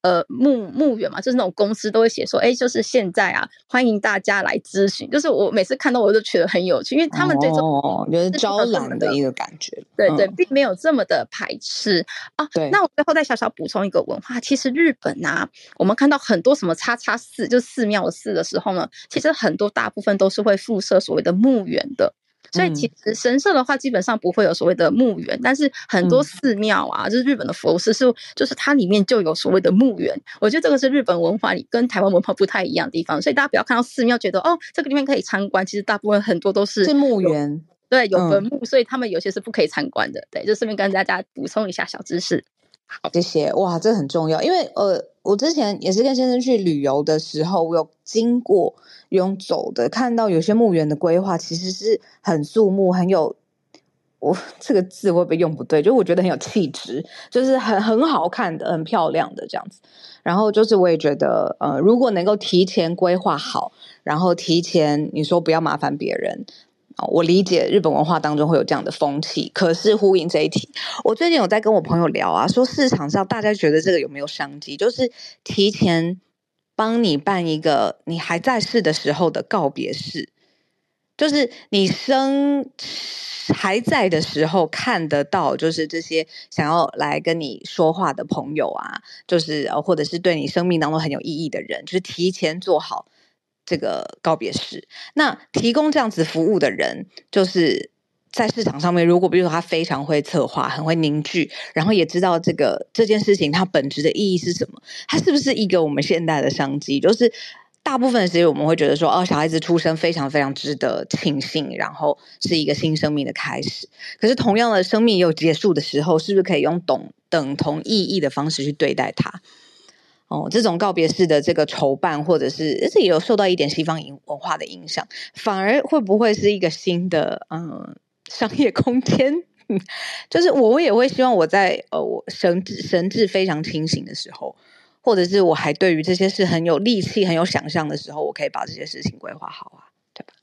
呃，墓墓园嘛，就是那种公司都会写说，哎，就是现在啊，欢迎大家来咨询。就是我每次看到我都觉得很有趣，因为他们对这种哦，就是招揽的一个感觉，对对，并没有这么的排斥啊。对，那我最后再小小补充一个文化，其实日本啊，我们看到很多什么叉叉寺，就是寺庙的寺的时候呢，其实很多大部分都是会附设所谓的墓园的。所以其实神社的话，基本上不会有所谓的墓园，嗯、但是很多寺庙啊，就是日本的佛寺是，就是它里面就有所谓的墓园。我觉得这个是日本文化里跟台湾文化不太一样的地方。所以大家不要看到寺庙觉得哦，这个地方可以参观，其实大部分很多都是是墓园，对，有坟墓，嗯、所以他们有些是不可以参观的。对，就顺便跟大家补充一下小知识。好，谢谢。哇，这很重要，因为呃，我之前也是跟先生去旅游的时候，我有经过用走的，看到有些墓园的规划其实是很肃穆，很有我这个字会不会用不对？就我觉得很有气质，就是很很好看的，很漂亮的这样子。然后就是我也觉得，呃，如果能够提前规划好，然后提前你说不要麻烦别人。我理解日本文化当中会有这样的风气，可是呼应这一题，我最近有在跟我朋友聊啊，说市场上大家觉得这个有没有商机？就是提前帮你办一个你还在世的时候的告别式，就是你生还在的时候看得到，就是这些想要来跟你说话的朋友啊，就是或者是对你生命当中很有意义的人，就是提前做好。这个告别式，那提供这样子服务的人，就是在市场上面，如果比如说他非常会策划，很会凝聚，然后也知道这个这件事情它本质的意义是什么，它是不是一个我们现代的商机？就是大部分时候我们会觉得说，哦，小孩子出生非常非常值得庆幸，然后是一个新生命的开始。可是同样的生命也有结束的时候，是不是可以用等等同意义的方式去对待它？哦，这种告别式的这个筹办，或者是这也有受到一点西方文化的影响，反而会不会是一个新的嗯商业空间？就是我也会希望我在呃我神智神智非常清醒的时候，或者是我还对于这些事很有力气、很有想象的时候，我可以把这些事情规划好啊，对吧？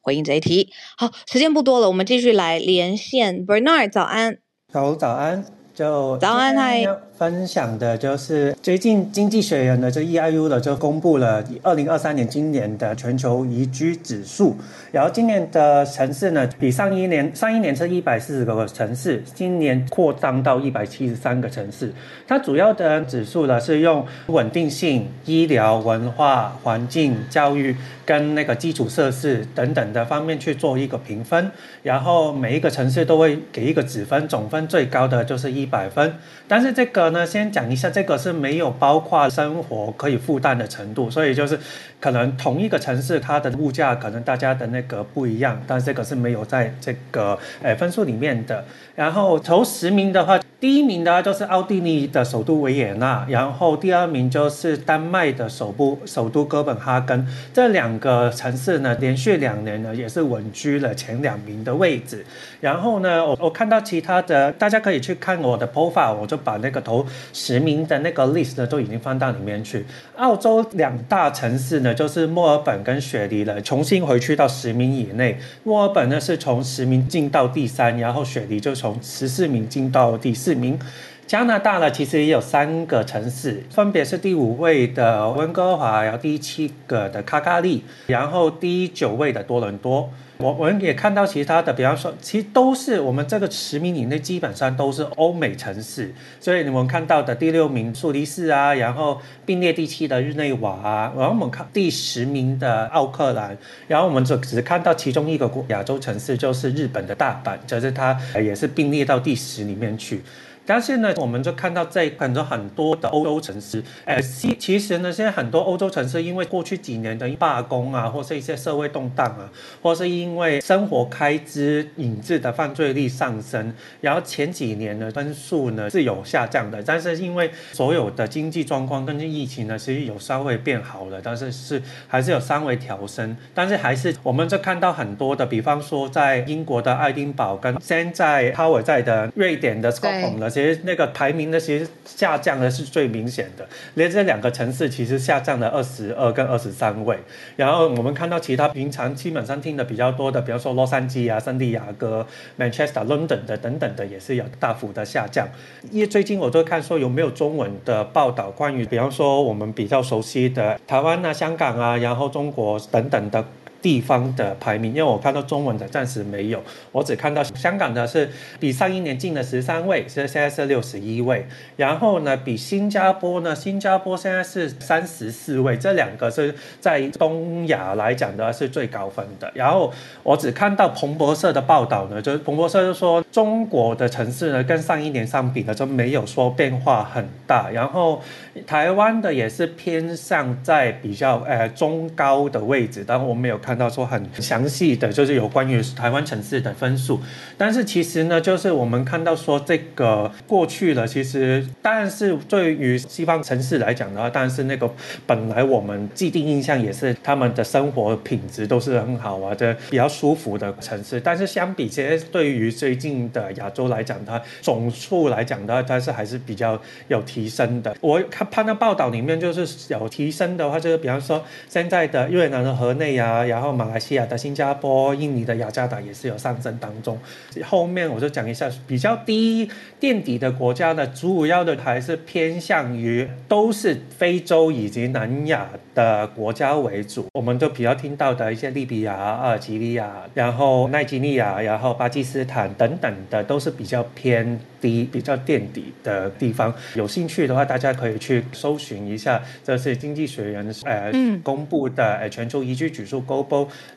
回应这一题，好，时间不多了，我们继续来连线 Bernard，早安，好，早安，就早安，嗨。分享的就是最近经济学人的这 EIU 的就公布了二零二三年今年的全球宜居指数，然后今年的城市呢，比上一年上一年是一百四十个城市，今年扩张到一百七十三个城市。它主要的指数呢是用稳定性、医疗、文化、环境、教育跟那个基础设施等等的方面去做一个评分，然后每一个城市都会给一个指分，总分最高的就是一百分。但是这个呢，先讲一下，这个是没有包括生活可以负担的程度，所以就是可能同一个城市它的物价可能大家的那个不一样，但这个是没有在这个呃分数里面的。然后头十名的话，第一名的话就是奥地利的首都维也纳，然后第二名就是丹麦的首都首都哥本哈根。这两个城市呢，连续两年呢也是稳居了前两名的位置。然后呢，我我看到其他的，大家可以去看我的 profile，我就把那个头十名的那个 list 呢都已经放到里面去。澳洲两大城市呢，就是墨尔本跟雪梨了，重新回去到十名以内。墨尔本呢是从十名进到第三，然后雪梨就是从十四名进到第四名。加拿大呢，其实也有三个城市，分别是第五位的温哥华，然后第七个的卡卡利，然后第九位的多伦多。我我们也看到其他的，比方说，其实都是我们这个十名以内，基本上都是欧美城市。所以你们看到的第六名苏黎世啊，然后并列第七的日内瓦啊，然后我们看第十名的奥克兰，然后我们就只看到其中一个亚洲城市，就是日本的大阪，就是它也是并列到第十里面去。但是呢，我们就看到在很多很多的欧洲城市，呃，其其实呢，现在很多欧洲城市因为过去几年的罢工啊，或是一些社会动荡啊，或是因为生活开支引致的犯罪率上升，然后前几年呢分数呢是有下降的，但是因为所有的经济状况跟疫情呢，其实有稍微变好了，但是是还是有稍微调升，但是还是我们就看到很多的，比方说在英国的爱丁堡跟现在哈尔在的瑞典的斯德哥尔摩其实那个排名呢，其实下降的是最明显的。连这两个城市其实下降了二十二跟二十三位。然后我们看到其他平常基本上听的比较多的，比方说洛杉矶啊、圣地亚哥、Manchester、London 的等等的，也是有大幅的下降。因为最近我都看说有没有中文的报道，关于比方说我们比较熟悉的台湾啊、香港啊，然后中国等等的。地方的排名，因为我看到中文的暂时没有，我只看到香港的是比上一年进了十三位，现在是六十一位。然后呢，比新加坡呢，新加坡现在是三十四位，这两个是在东亚来讲的是最高分的。然后我只看到彭博社的报道呢，就是彭博社就说中国的城市呢跟上一年相比呢就没有说变化很大。然后台湾的也是偏向在比较呃中高的位置，但我没有看。到说很详细的，就是有关于台湾城市的分数，但是其实呢，就是我们看到说这个过去了，其实但是对于西方城市来讲的话，但是那个本来我们既定印象也是他们的生活品质都是很好啊，的比较舒服的城市。但是相比，其实对于最近的亚洲来讲，它总数来讲的话，它是还是比较有提升的。我看看那报道里面就是有提升的话，就是比方说现在的越南的河内啊，然后马来西亚的、新加坡、印尼的雅加达也是有上升当中。后面我就讲一下比较低垫底的国家呢，主要的还是偏向于都是非洲以及南亚的国家为主。我们都比较听到的一些利比亚、阿尔及利亚，然后奈及利亚，然后巴基斯坦等等的，都是比较偏低、比较垫底的地方。有兴趣的话，大家可以去搜寻一下，这是经济学人呃、嗯、公布的呃全球宜居指数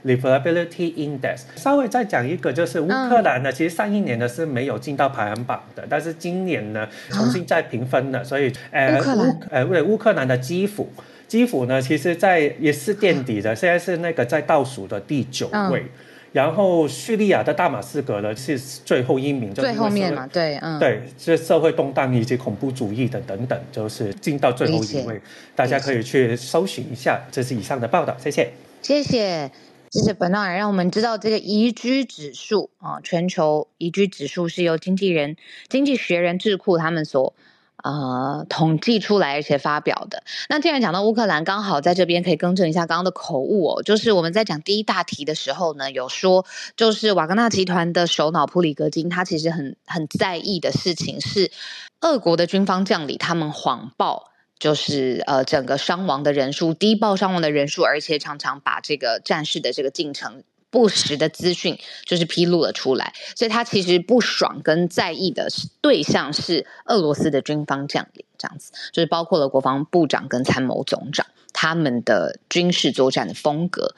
Livability Index。稍微再讲一个，就是乌克兰呢，其实上一年呢是没有进到排行榜的，但是今年呢重新再评分了，所以 呃乌呃为乌克兰的基辅，基辅呢其实在也是垫底的，现在是那个在倒数的第九位，然后叙利亚的大马士革呢是最后一名，最后面嘛，对，嗯，对，这社会动荡以及恐怖主义的等等，就是进到最后一位，大家可以去搜寻一下，这是以上的报道，谢谢。谢谢，谢谢本道尔，让我们知道这个宜居指数啊，全球宜居指数是由经纪人、经济学人智库他们所呃统计出来而且发表的。那既然讲到乌克兰，刚好在这边可以更正一下刚刚的口误哦，就是我们在讲第一大题的时候呢，有说就是瓦格纳集团的首脑普里格金，他其实很很在意的事情是，俄国的军方将领他们谎报。就是呃，整个伤亡的人数低报伤亡的人数，而且常常把这个战事的这个进程不实的资讯就是披露了出来，所以他其实不爽跟在意的对象是俄罗斯的军方将领，这样子就是包括了国防部长跟参谋总长他们的军事作战的风格。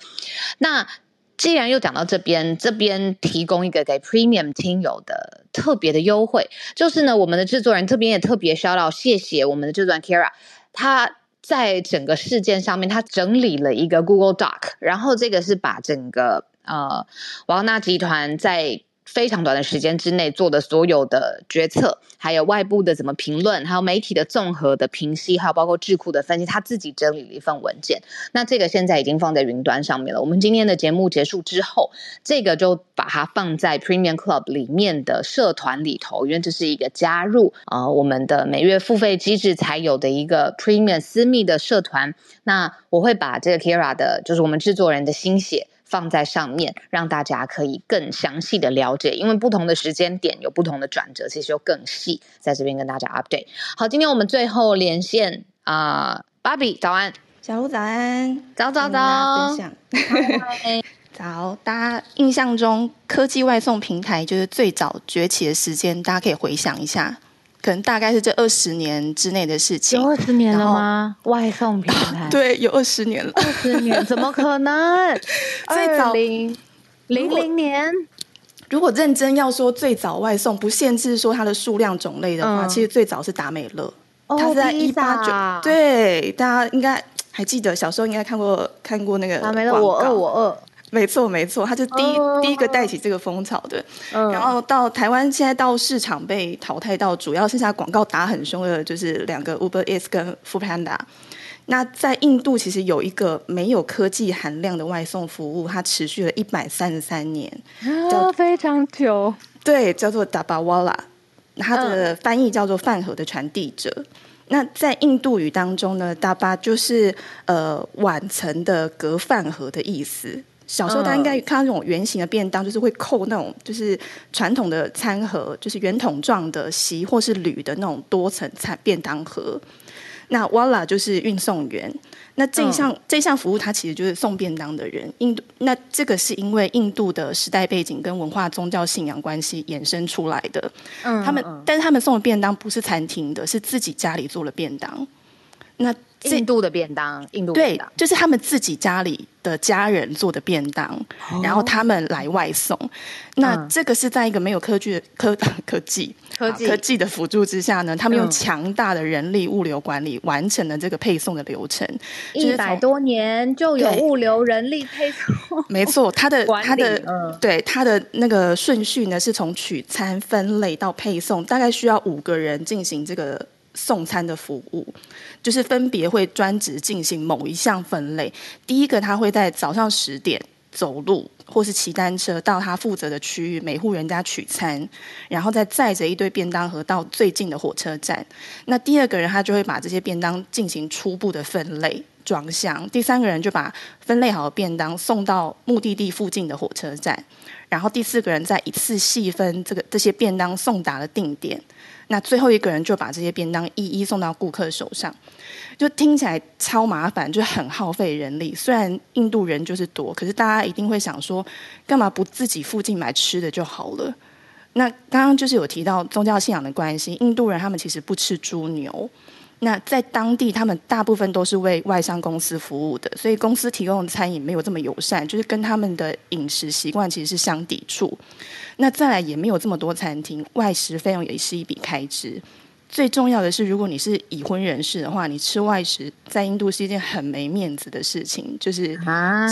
那既然又讲到这边，这边提供一个给 Premium 听友的特别的优惠，就是呢，我们的制作人这边也特别 shout out，谢谢我们的制作人 Kira，他在整个事件上面，他整理了一个 Google Doc，然后这个是把整个呃瓦格纳集团在非常短的时间之内做的所有的决策，还有外部的怎么评论，还有媒体的综合的评析，还有包括智库的分析，他自己整理了一份文件。那这个现在已经放在云端上面了。我们今天的节目结束之后，这个就把它放在 Premium Club 里面的社团里头，因为这是一个加入啊、我们的每月付费机制才有的一个 Premium 私密的社团。那我会把这个 Kira 的，就是我们制作人的心血。放在上面，让大家可以更详细的了解，因为不同的时间点有不同的转折，其实就更细，在这边跟大家 update。好，今天我们最后连线啊，芭比早安，小鹿早安，早早早，分享，早，大家印象中科技外送平台就是最早崛起的时间，大家可以回想一下。可能大概是这二十年之内的事情，有二十年了吗？外送平台 对，有二十年了。二十年怎么可能？最早零零零年。如果认真要说最早外送，不限制说它的数量种类的话，嗯、其实最早是达美乐。哦，它是在一八九。对，大家应该还记得，小时候应该看过看过那个达美乐，我饿我饿。没错，没错，他就第一、oh, 第一个带起这个风潮的。Uh, 然后到台湾，现在到市场被淘汰到主要剩下广告打很凶的，就是两个 Uber Eats 跟 Foodpanda。那在印度，其实有一个没有科技含量的外送服务，它持续了一百三十三年，oh, 叫非常久。对，叫做 Dabawala，它的翻译叫做饭盒的传递者。Uh. 那在印度语当中呢，Daba 就是呃碗层的隔饭盒的意思。小时候大家应该看到那种圆形的便当，就是会扣那种就是传统的餐盒，就是圆筒状的锡或是铝的那种多层餐便当盒。那 Wala 就是运送员。那这一项、嗯、这一项服务，它其实就是送便当的人。印度那这个是因为印度的时代背景跟文化宗教信仰关系衍生出来的。嗯，他们但是他们送的便当不是餐厅的，是自己家里做的便当。那印度的便当，印度对，就是他们自己家里的家人做的便当，哦、然后他们来外送。那这个是在一个没有科技科 科技科技科技的辅助之下呢，他们用强大的人力物流管理、嗯、完成了这个配送的流程。一百多年就有物流人力配送，没错，他的他的、嗯、对他的那个顺序呢，是从取餐分类到配送，大概需要五个人进行这个。送餐的服务，就是分别会专职进行某一项分类。第一个，他会在早上十点走路或是骑单车到他负责的区域，每户人家取餐，然后再载着一堆便当盒到最近的火车站。那第二个人，他就会把这些便当进行初步的分类装箱。第三个人就把分类好的便当送到目的地附近的火车站，然后第四个人再一次细分这个这些便当送达的定点。那最后一个人就把这些便当一一送到顾客手上，就听起来超麻烦，就很耗费人力。虽然印度人就是多，可是大家一定会想说，干嘛不自己附近买吃的就好了？那刚刚就是有提到宗教信仰的关系，印度人他们其实不吃猪牛。那在当地，他们大部分都是为外商公司服务的，所以公司提供的餐饮没有这么友善，就是跟他们的饮食习惯其实是相抵触。那再来也没有这么多餐厅，外食费用也是一笔开支。最重要的是，如果你是已婚人士的话，你吃外食在印度是一件很没面子的事情，就是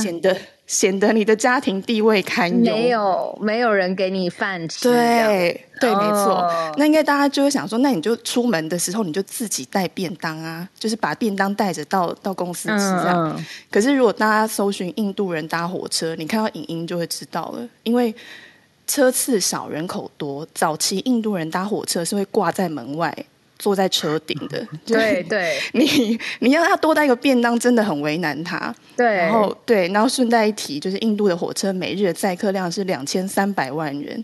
显得。显得你的家庭地位堪忧，没有没有人给你饭吃。对对，没错。Oh. 那应该大家就会想说，那你就出门的时候你就自己带便当啊，就是把便当带着到到公司吃这样。嗯、可是如果大家搜寻印度人搭火车，你看到影音就会知道了，因为车次少，人口多，早期印度人搭火车是会挂在门外。坐在车顶的，对 对，你你要他多带一个便当，真的很为难他。对，然后对，然后顺带一提，就是印度的火车每日的载客量是两千三百万人，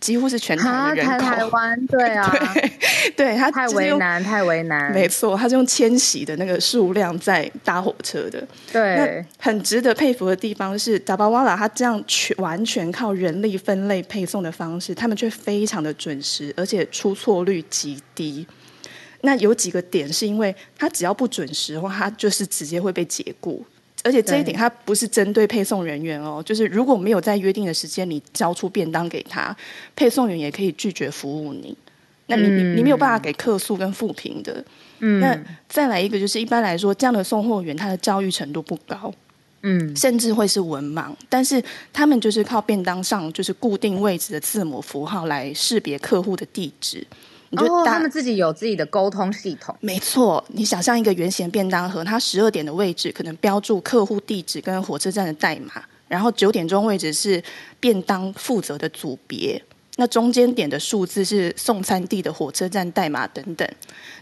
几乎是全台的人口。台湾，对啊，对，对他太为难，太为难。没错，他是用迁徙的那个数量在搭火车的。对，很值得佩服的地方是，Dabawala 他这样全完全靠人力分类配送的方式，他们却非常的准时，而且出错率极低。那有几个点是因为他只要不准时的话，他就是直接会被解雇，而且这一点它不是针对配送人员哦，就是如果没有在约定的时间你交出便当给他，配送员也可以拒绝服务你。那你你你没有办法给客诉跟复评的。嗯，那再来一个就是一般来说，这样的送货员他的教育程度不高，嗯，甚至会是文盲，但是他们就是靠便当上就是固定位置的字母符号来识别客户的地址。你就哦，他们自己有自己的沟通系统。没错，你想象一个圆形便当盒，它十二点的位置可能标注客户地址跟火车站的代码，然后九点钟位置是便当负责的组别，那中间点的数字是送餐地的火车站代码等等。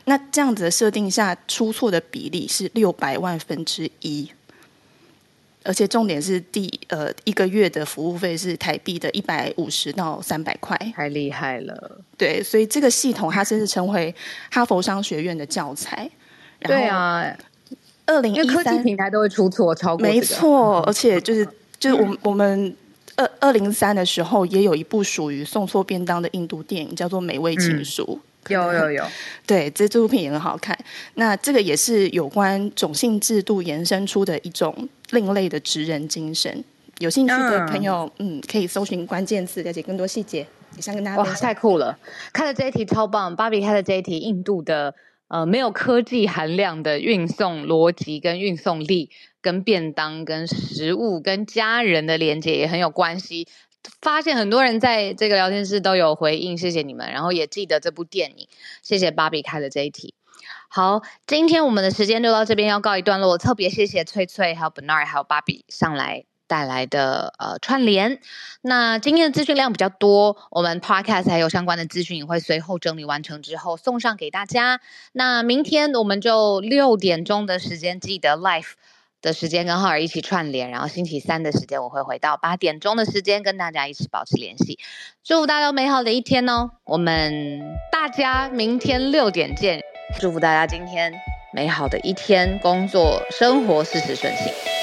那这样子的设定下，出错的比例是六百万分之一。而且重点是第呃一个月的服务费是台币的一百五十到三百块，太厉害了。对，所以这个系统它甚至成为哈佛商学院的教材。对啊，二零一三科技平台都会出错，超过、这个、没错。而且就是就是我们、嗯、我们二二零三的时候也有一部属于送错便当的印度电影，叫做《美味情书》。嗯有有有，对，这这部片也很好看。那这个也是有关种姓制度延伸出的一种另类的职人精神。有兴趣的朋友，嗯，嗯，可以搜寻关键字，了解更多细节。也想跟大家哇，太酷了！看了这一题超棒，芭比看了这一题，印度的呃没有科技含量的运送逻辑跟运送力，跟便当、跟食物、跟家人的连接也很有关系。发现很多人在这个聊天室都有回应，谢谢你们，然后也记得这部电影，谢谢芭比开的这一题。好，今天我们的时间就到这边要告一段落，特别谢谢翠翠、还有 Bernard、还有芭比上来带来的呃串联。那今天的资讯量比较多，我们 Podcast 还有相关的资讯也会随后整理完成之后送上给大家。那明天我们就六点钟的时间记得 Live。的时间跟浩儿一起串联，然后星期三的时间我会回到八点钟的时间跟大家一起保持联系。祝福大家美好的一天哦！我们大家明天六点见。祝福大家今天美好的一天，工作生活事事顺心。